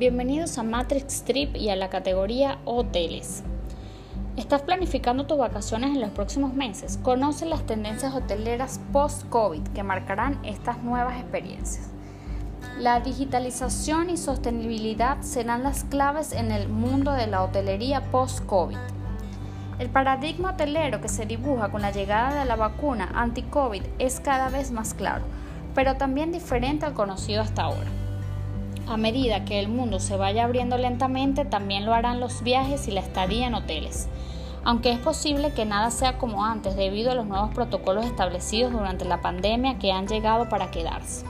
Bienvenidos a Matrix Trip y a la categoría Hoteles. ¿Estás planificando tus vacaciones en los próximos meses? Conoce las tendencias hoteleras post-COVID que marcarán estas nuevas experiencias. La digitalización y sostenibilidad serán las claves en el mundo de la hotelería post-COVID. El paradigma hotelero que se dibuja con la llegada de la vacuna anti-COVID es cada vez más claro, pero también diferente al conocido hasta ahora. A medida que el mundo se vaya abriendo lentamente, también lo harán los viajes y la estadía en hoteles. Aunque es posible que nada sea como antes debido a los nuevos protocolos establecidos durante la pandemia que han llegado para quedarse.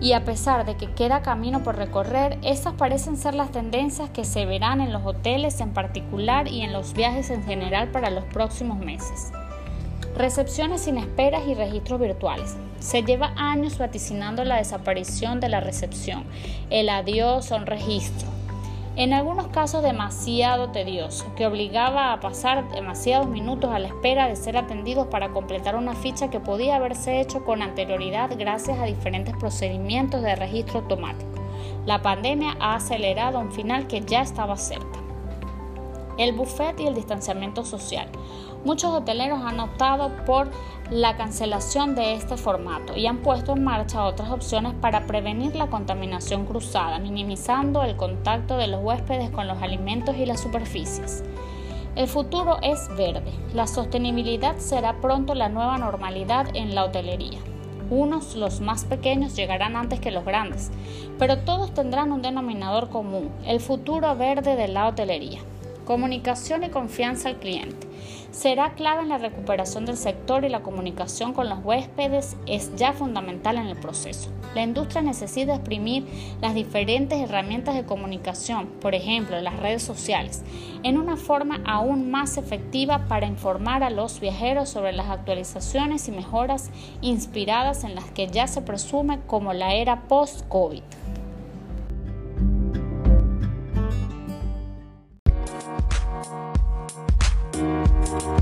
Y a pesar de que queda camino por recorrer, estas parecen ser las tendencias que se verán en los hoteles en particular y en los viajes en general para los próximos meses. Recepciones sin esperas y registros virtuales. Se lleva años vaticinando la desaparición de la recepción, el adiós a un registro. En algunos casos demasiado tedioso, que obligaba a pasar demasiados minutos a la espera de ser atendidos para completar una ficha que podía haberse hecho con anterioridad gracias a diferentes procedimientos de registro automático. La pandemia ha acelerado un final que ya estaba cerca el buffet y el distanciamiento social. Muchos hoteleros han optado por la cancelación de este formato y han puesto en marcha otras opciones para prevenir la contaminación cruzada, minimizando el contacto de los huéspedes con los alimentos y las superficies. El futuro es verde. La sostenibilidad será pronto la nueva normalidad en la hotelería. Unos, los más pequeños, llegarán antes que los grandes, pero todos tendrán un denominador común, el futuro verde de la hotelería. Comunicación y confianza al cliente. Será clave en la recuperación del sector y la comunicación con los huéspedes es ya fundamental en el proceso. La industria necesita exprimir las diferentes herramientas de comunicación, por ejemplo las redes sociales, en una forma aún más efectiva para informar a los viajeros sobre las actualizaciones y mejoras inspiradas en las que ya se presume como la era post-COVID. Oh,